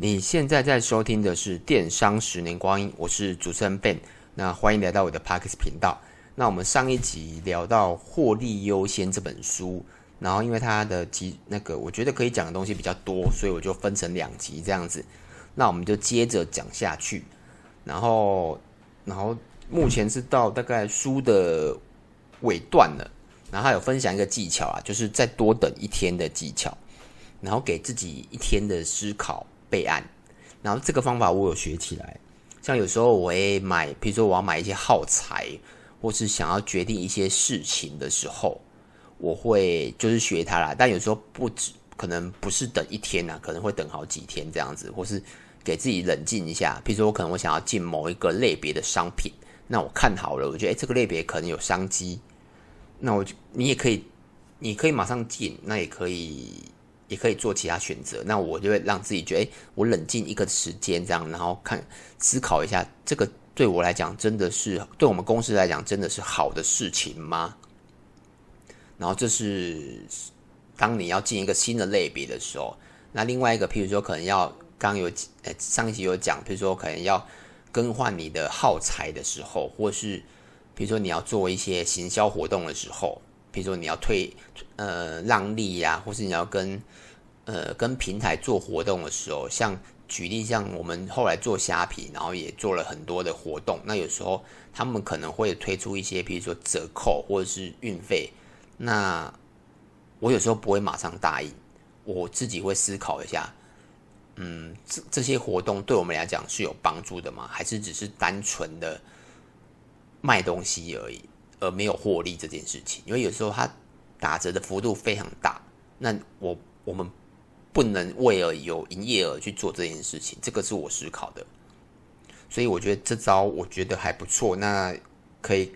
你现在在收听的是《电商十年光阴》，我是主持人 Ben，那欢迎来到我的 Parks 频道。那我们上一集聊到《获利优先》这本书，然后因为它的集那个我觉得可以讲的东西比较多，所以我就分成两集这样子。那我们就接着讲下去，然后，然后目前是到大概书的尾段了，然后还有分享一个技巧啊，就是再多等一天的技巧，然后给自己一天的思考。备案，然后这个方法我有学起来。像有时候我会买，比如说我要买一些耗材，或是想要决定一些事情的时候，我会就是学它啦。但有时候不止，可能不是等一天呐，可能会等好几天这样子，或是给自己冷静一下。比如说我可能我想要进某一个类别的商品，那我看好了，我觉得诶这个类别可能有商机，那我就你也可以，你可以马上进，那也可以。也可以做其他选择，那我就会让自己觉得，诶，我冷静一个时间，这样，然后看思考一下，这个对我来讲真的是，对我们公司来讲真的是好的事情吗？然后这是当你要进一个新的类别的时候，那另外一个，譬如说可能要刚有，诶，上一集有讲，譬如说可能要更换你的耗材的时候，或是比如说你要做一些行销活动的时候。比如说你要推呃让利呀，或是你要跟呃跟平台做活动的时候，像举例像我们后来做虾皮，然后也做了很多的活动。那有时候他们可能会推出一些，比如说折扣或者是运费。那我有时候不会马上答应，我自己会思考一下，嗯，这这些活动对我们来讲是有帮助的吗？还是只是单纯的卖东西而已？而没有获利这件事情，因为有时候它打折的幅度非常大，那我我们不能为了有营业额去做这件事情，这个是我思考的，所以我觉得这招我觉得还不错。那可以，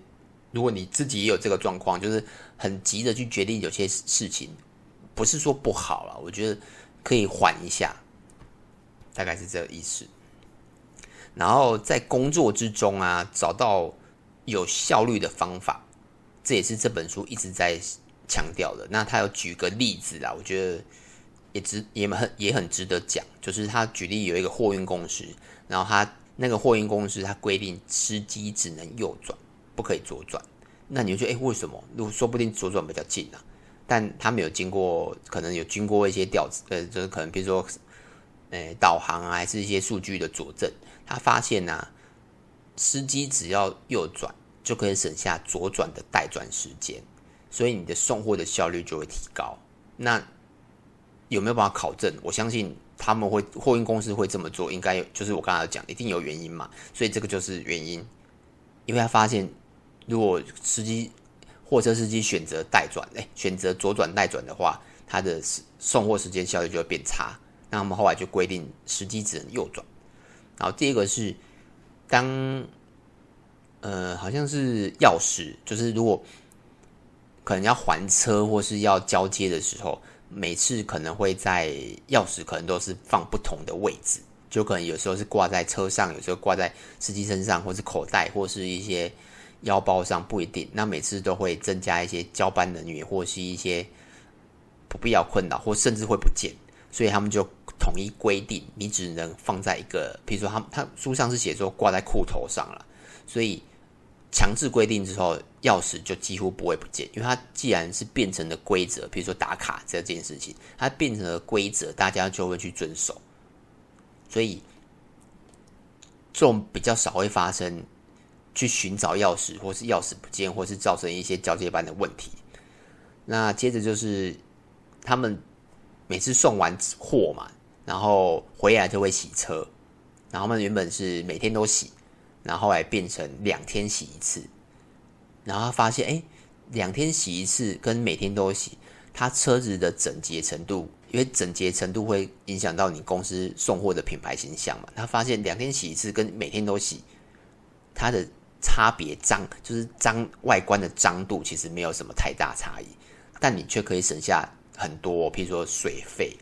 如果你自己也有这个状况，就是很急的去决定有些事情，不是说不好了，我觉得可以缓一下，大概是这个意思。然后在工作之中啊，找到。有效率的方法，这也是这本书一直在强调的。那他有举个例子啦，我觉得也值也很也很值得讲。就是他举例有一个货运公司，然后他那个货运公司他规定司机只能右转，不可以左转。那你就觉得，诶，为什么？如果说不定左转比较近啊，但他没有经过，可能有经过一些调呃，就是可能比如说，诶，导航啊，还是一些数据的佐证，他发现呢、司机只要右转就可以省下左转的待转时间，所以你的送货的效率就会提高。那有没有办法考证？我相信他们会货运公司会这么做，应该，就是我刚才讲，一定有原因嘛。所以这个就是原因，因为他发现，如果司机货车司机选择待转，哎，选择左转待转的话，他的送货时间效率就会变差。那他们后来就规定司机只能右转。然后第二个是。当，呃，好像是钥匙，就是如果可能要还车或是要交接的时候，每次可能会在钥匙可能都是放不同的位置，就可能有时候是挂在车上，有时候挂在司机身上，或是口袋，或是一些腰包上，不一定。那每次都会增加一些交班人员，或是一些不必要困扰，或甚至会不见，所以他们就。统一规定，你只能放在一个，比如说他他书上是写说挂在裤头上了，所以强制规定之后，钥匙就几乎不会不见，因为它既然是变成了规则，比如说打卡这件事情，它变成了规则，大家就会去遵守，所以这种比较少会发生去寻找钥匙，或是钥匙不见，或是造成一些交接班的问题。那接着就是他们每次送完货嘛。然后回来就会洗车，然后他们原本是每天都洗，然后来变成两天洗一次，然后他发现，哎，两天洗一次跟每天都洗，他车子的整洁程度，因为整洁程度会影响到你公司送货的品牌形象嘛。他发现两天洗一次跟每天都洗，它的差别脏就是脏外观的脏度其实没有什么太大差异，但你却可以省下很多，譬如说水费。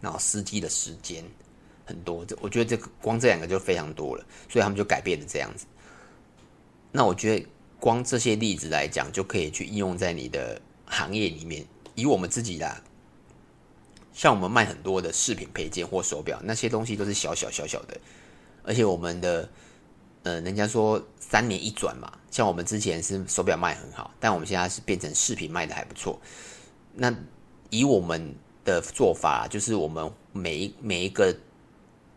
然后司机的时间很多，这我觉得这个光这两个就非常多了，所以他们就改变了这样子。那我觉得光这些例子来讲，就可以去应用在你的行业里面。以我们自己啦，像我们卖很多的饰品配件或手表，那些东西都是小小小小的，而且我们的，呃，人家说三年一转嘛，像我们之前是手表卖很好，但我们现在是变成饰品卖的还不错。那以我们的做法，就是我们每一每一个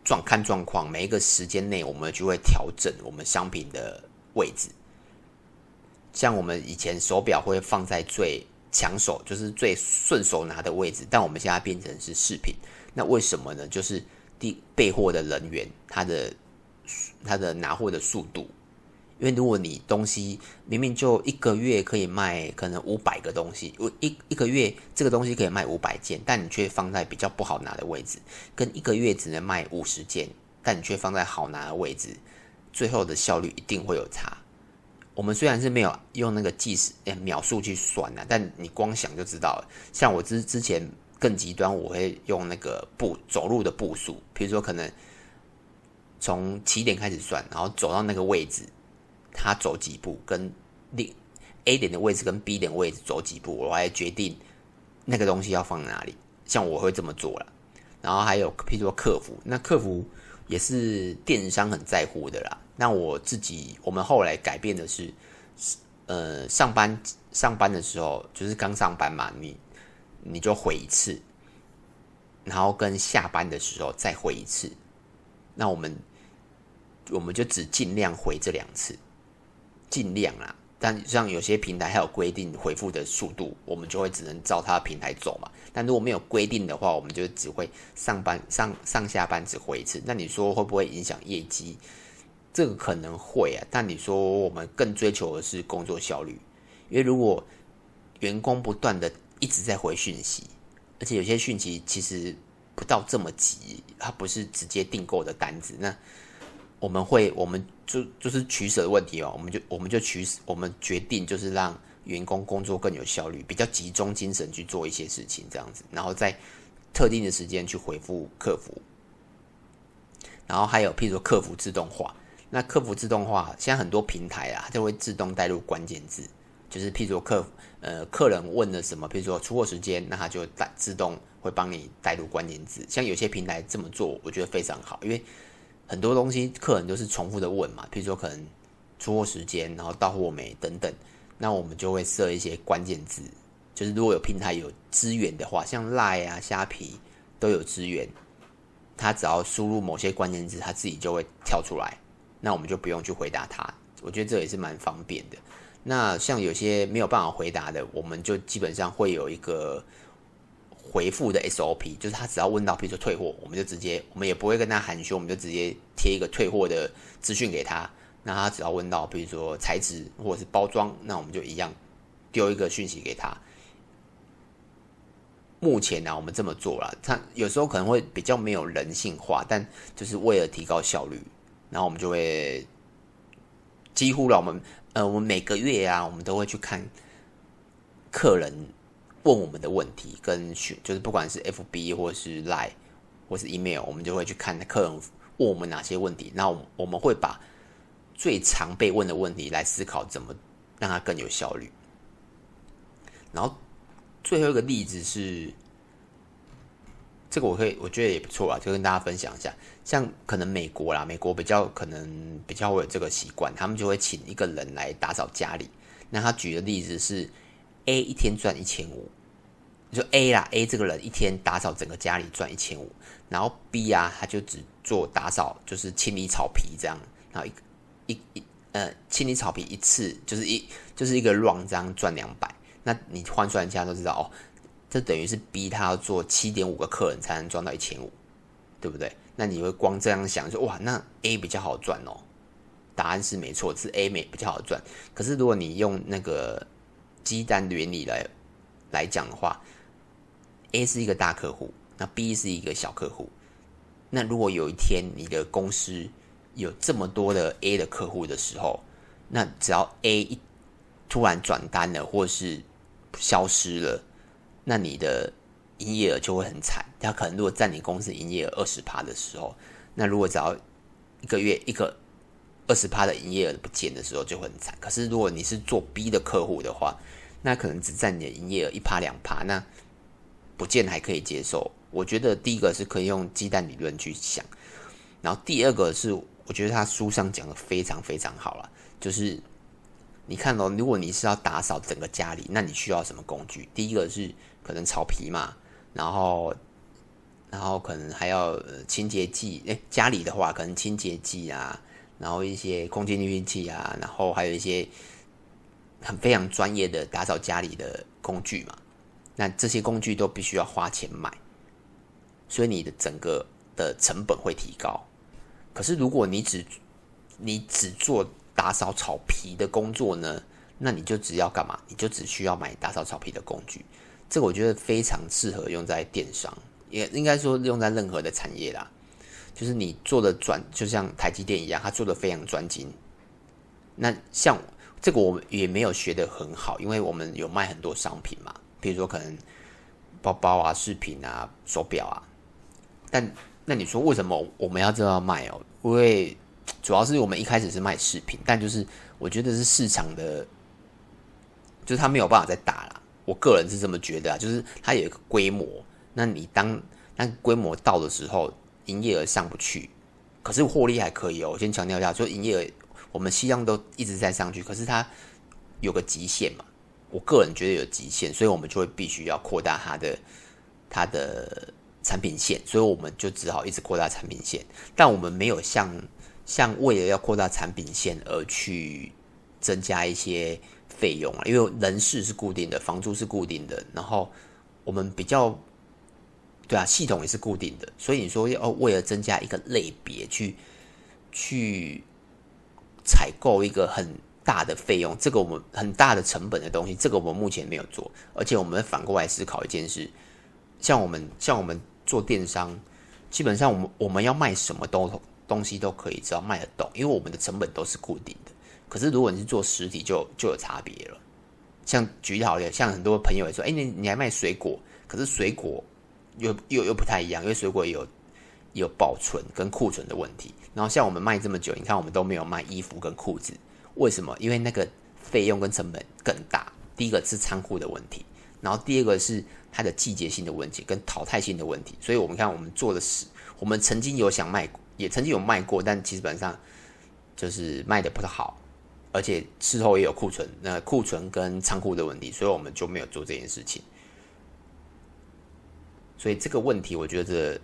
状看状况，每一个时间内，我们就会调整我们商品的位置。像我们以前手表会放在最抢手，就是最顺手拿的位置，但我们现在变成是饰品。那为什么呢？就是第备货的人员，他的他的拿货的速度。因为如果你东西明明就一个月可以卖可能五百个东西，一一个月这个东西可以卖五百件，但你却放在比较不好拿的位置，跟一个月只能卖五十件，但你却放在好拿的位置，最后的效率一定会有差。我们虽然是没有用那个计时秒数去算啊，但你光想就知道。像我之之前更极端，我会用那个步走路的步数，比如说可能从起点开始算，然后走到那个位置。他走几步，跟另 A 点的位置跟 B 点位置走几步，我来决定那个东西要放在哪里。像我会这么做了。然后还有，譬如说客服，那客服也是电商很在乎的啦。那我自己，我们后来改变的是，呃，上班上班的时候，就是刚上班嘛，你你就回一次，然后跟下班的时候再回一次。那我们我们就只尽量回这两次。尽量啦，但像有些平台还有规定回复的速度，我们就会只能照它的平台走嘛。但如果没有规定的话，我们就只会上班上上下班只回一次。那你说会不会影响业绩？这个可能会啊。但你说我们更追求的是工作效率，因为如果员工不断的一直在回讯息，而且有些讯息其实不到这么急，它不是直接订购的单子，那。我们会，我们就就是取舍的问题哦。我们就我们就取舍，我们决定就是让员工工作更有效率，比较集中精神去做一些事情，这样子，然后在特定的时间去回复客服。然后还有，譬如说客服自动化，那客服自动化，现在很多平台啊，它就会自动带入关键字，就是譬如说客呃客人问了什么，譬如说出货时间，那它就带自动会帮你带入关键字。像有些平台这么做，我觉得非常好，因为。很多东西客人都是重复的问嘛，比如说可能出货时间，然后到货没等等，那我们就会设一些关键字，就是如果有平台有资源的话，像 Line 啊、虾皮都有资源，他只要输入某些关键字，他自己就会跳出来，那我们就不用去回答他，我觉得这也是蛮方便的。那像有些没有办法回答的，我们就基本上会有一个。回复的 SOP 就是他只要问到，比如说退货，我们就直接，我们也不会跟他寒暄，我们就直接贴一个退货的资讯给他。那他只要问到，比如说材质或者是包装，那我们就一样丢一个讯息给他。目前呢、啊，我们这么做了，他有时候可能会比较没有人性化，但就是为了提高效率，然后我们就会几乎了，我们呃，我们每个月啊，我们都会去看客人。问我们的问题跟询，就是不管是 FB 或是 Line 或是 Email，我们就会去看客人问我们哪些问题。那我们会把最常被问的问题来思考怎么让它更有效率。然后最后一个例子是，这个我可以我觉得也不错啊，就跟大家分享一下。像可能美国啦，美国比较可能比较会有这个习惯，他们就会请一个人来打扫家里。那他举的例子是 A 一天赚一千五。就 A 啦，A 这个人一天打扫整个家里赚一千五，然后 B 啊，他就只做打扫，就是清理草皮这样，然后一一一呃清理草皮一次就是一就是一个 run 这样赚两百，那你换算一下都知道哦，这等于是 B 他要做七点五个客人才能赚到一千五，对不对？那你会光这样想说哇，那 A 比较好赚哦，答案是没错，是 A 美比较好赚。可是如果你用那个鸡蛋原理来来讲的话，A 是一个大客户，那 B 是一个小客户。那如果有一天你的公司有这么多的 A 的客户的时候，那只要 A 一突然转单了，或是消失了，那你的营业额就会很惨。他可能如果占你公司营业额二十趴的时候，那如果只要一个月一个二十趴的营业额不见的时候，就很惨。可是如果你是做 B 的客户的话，那可能只占你的营业额一趴两趴，那不见还可以接受，我觉得第一个是可以用鸡蛋理论去想，然后第二个是我觉得他书上讲的非常非常好了，就是你看哦，如果你是要打扫整个家里，那你需要什么工具？第一个是可能草皮嘛，然后然后可能还要清洁剂，诶，家里的话可能清洁剂啊，然后一些空气滤清器啊，然后还有一些很非常专业的打扫家里的工具嘛。那这些工具都必须要花钱买，所以你的整个的成本会提高。可是如果你只你只做打扫草皮的工作呢，那你就只要干嘛？你就只需要买打扫草皮的工具。这个我觉得非常适合用在电商，也应该说用在任何的产业啦。就是你做的专，就像台积电一样，他做的非常专精。那像这个我们也没有学得很好，因为我们有卖很多商品嘛。比如说，可能包包啊、饰品啊、手表啊，但那你说为什么我们要这样卖哦？因为主要是我们一开始是卖饰品，但就是我觉得是市场的，就是它没有办法再打了。我个人是这么觉得啊，就是它有一个规模，那你当那规模到的时候，营业额上不去，可是获利还可以哦。我先强调一下，说营业额我们希望都一直在上去，可是它有个极限嘛。我个人觉得有极限，所以我们就会必须要扩大它的它的产品线，所以我们就只好一直扩大产品线。但我们没有像像为了要扩大产品线而去增加一些费用啊，因为人事是固定的，房租是固定的，然后我们比较对啊，系统也是固定的，所以你说要为了增加一个类别去去采购一个很。大的费用，这个我们很大的成本的东西，这个我们目前没有做，而且我们反过来思考一件事，像我们像我们做电商，基本上我们我们要卖什么都东西都可以，只要卖得动，因为我们的成本都是固定的。可是如果你是做实体就，就有差别了。像举例好了，像很多朋友也说，哎，你你还卖水果，可是水果又又又不太一样，因为水果也有有保存跟库存的问题。然后像我们卖这么久，你看我们都没有卖衣服跟裤子。为什么？因为那个费用跟成本更大。第一个是仓库的问题，然后第二个是它的季节性的问题跟淘汰性的问题。所以，我们看我们做的是，我们曾经有想卖，也曾经有卖过，但基本上就是卖的不太好，而且事后也有库存，那库存跟仓库的问题，所以我们就没有做这件事情。所以这个问题，我觉得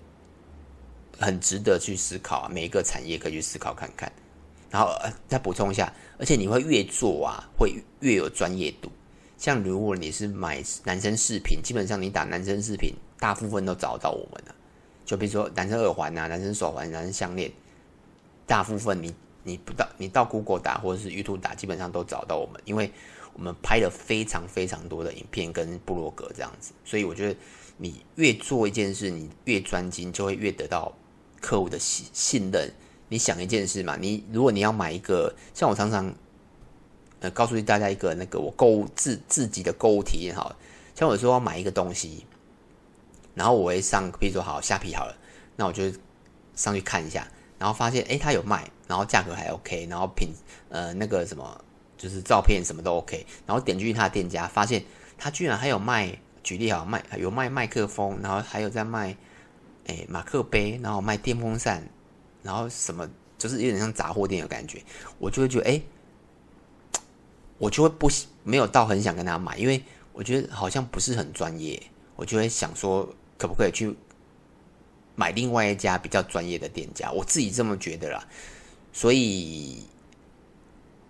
很值得去思考啊，每一个产业可以去思考看看。然后呃，再补充一下，而且你会越做啊，会越有专业度。像如果你是买男生饰品，基本上你打男生饰品，大部分都找到我们了。就比如说男生耳环啊，男生手环、男生项链，大部分你你不到你到 Google 打或者是 YouTube 打，基本上都找到我们，因为我们拍了非常非常多的影片跟部落格这样子。所以我觉得你越做一件事，你越专精，就会越得到客户的信信任。你想一件事嘛，你如果你要买一个，像我常常呃告诉大家一个那个我购物自自己的购物体验好，像我说要买一个东西，然后我会上，比如说好虾皮好了，那我就上去看一下，然后发现诶，它有卖，然后价格还 OK，然后品呃那个什么就是照片什么都 OK，然后点进去他的店家，发现他居然还有卖，举例好卖有卖麦克风，然后还有在卖诶马克杯，然后卖电风扇。然后什么就是有点像杂货店的感觉，我就会觉得哎，我就会不没有到很想跟他买，因为我觉得好像不是很专业，我就会想说可不可以去买另外一家比较专业的店家，我自己这么觉得啦。所以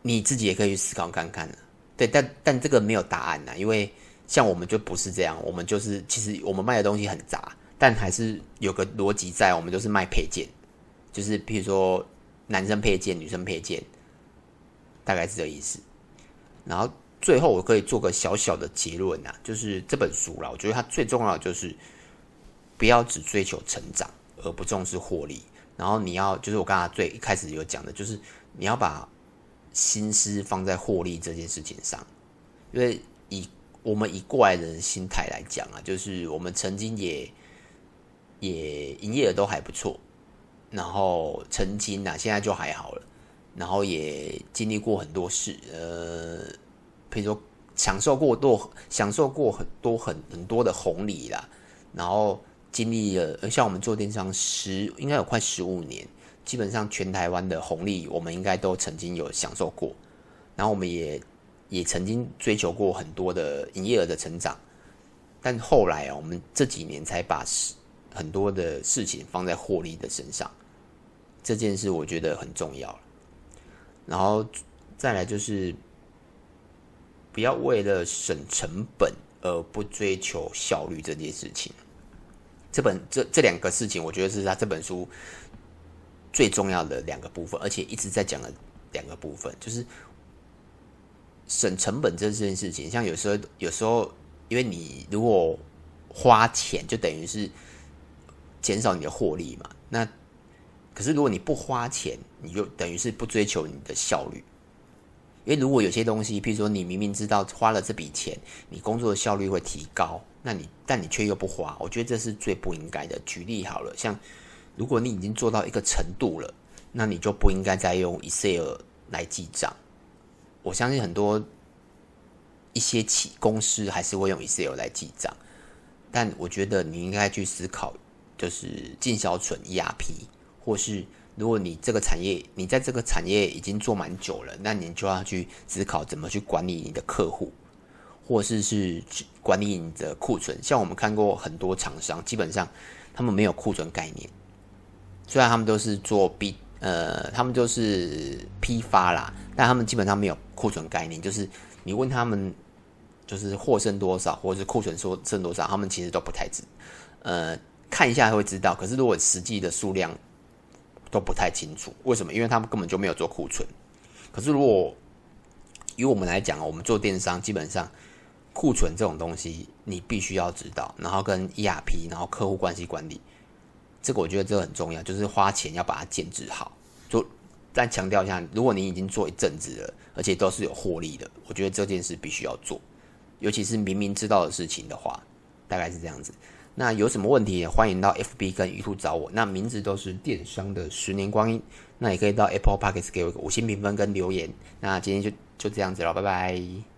你自己也可以去思考看看，对，但但这个没有答案呐，因为像我们就不是这样，我们就是其实我们卖的东西很杂，但还是有个逻辑在，我们就是卖配件。就是，譬如说，男生配件、女生配件，大概是这个意思。然后最后，我可以做个小小的结论啊，就是这本书啦，我觉得它最重要的就是不要只追求成长，而不重视获利。然后你要，就是我刚才最一开始有讲的，就是你要把心思放在获利这件事情上。因为我们以过来人的心态来讲啊，就是我们曾经也也营业额都还不错。然后曾经啊，现在就还好了。然后也经历过很多事，呃，比如说享受过多，享受过很多很很多的红利啦。然后经历了，像我们做电商十，应该有快十五年，基本上全台湾的红利，我们应该都曾经有享受过。然后我们也也曾经追求过很多的营业额的成长，但后来啊，我们这几年才把很多的事情放在获利的身上，这件事我觉得很重要。然后再来就是，不要为了省成本而不追求效率这件事情。这本这这两个事情，我觉得是他这本书最重要的两个部分，而且一直在讲的两个部分，就是省成本这件事情。像有时候，有时候，因为你如果花钱，就等于是。减少你的获利嘛？那可是如果你不花钱，你就等于是不追求你的效率。因为如果有些东西，譬如说你明明知道花了这笔钱，你工作的效率会提高，那你但你却又不花，我觉得这是最不应该的。举例好了，像如果你已经做到一个程度了，那你就不应该再用 Excel 来记账。我相信很多一些企公司还是会用 Excel 来记账，但我觉得你应该去思考。就是进销存 ERP，或是如果你这个产业，你在这个产业已经做蛮久了，那你就要去思考怎么去管理你的客户，或是是管理你的库存。像我们看过很多厂商，基本上他们没有库存概念，虽然他们都是做 B，呃，他们就是批发啦，但他们基本上没有库存概念。就是你问他们，就是货剩多少，或者是库存说剩多少，他们其实都不太知，呃。看一下会知道，可是如果实际的数量都不太清楚，为什么？因为他们根本就没有做库存。可是如果以我们来讲，我们做电商，基本上库存这种东西你必须要知道，然后跟 ERP，然后客户关系管理，这个我觉得这个很重要，就是花钱要把它建置好。就再强调一下，如果你已经做一阵子了，而且都是有获利的，我觉得这件事必须要做，尤其是明明知道的事情的话，大概是这样子。那有什么问题也欢迎到 FB 跟 YouTube 找我，那名字都是电商的十年光阴，那也可以到 Apple Podcast 给我个五星评分跟留言。那今天就就这样子了，拜拜。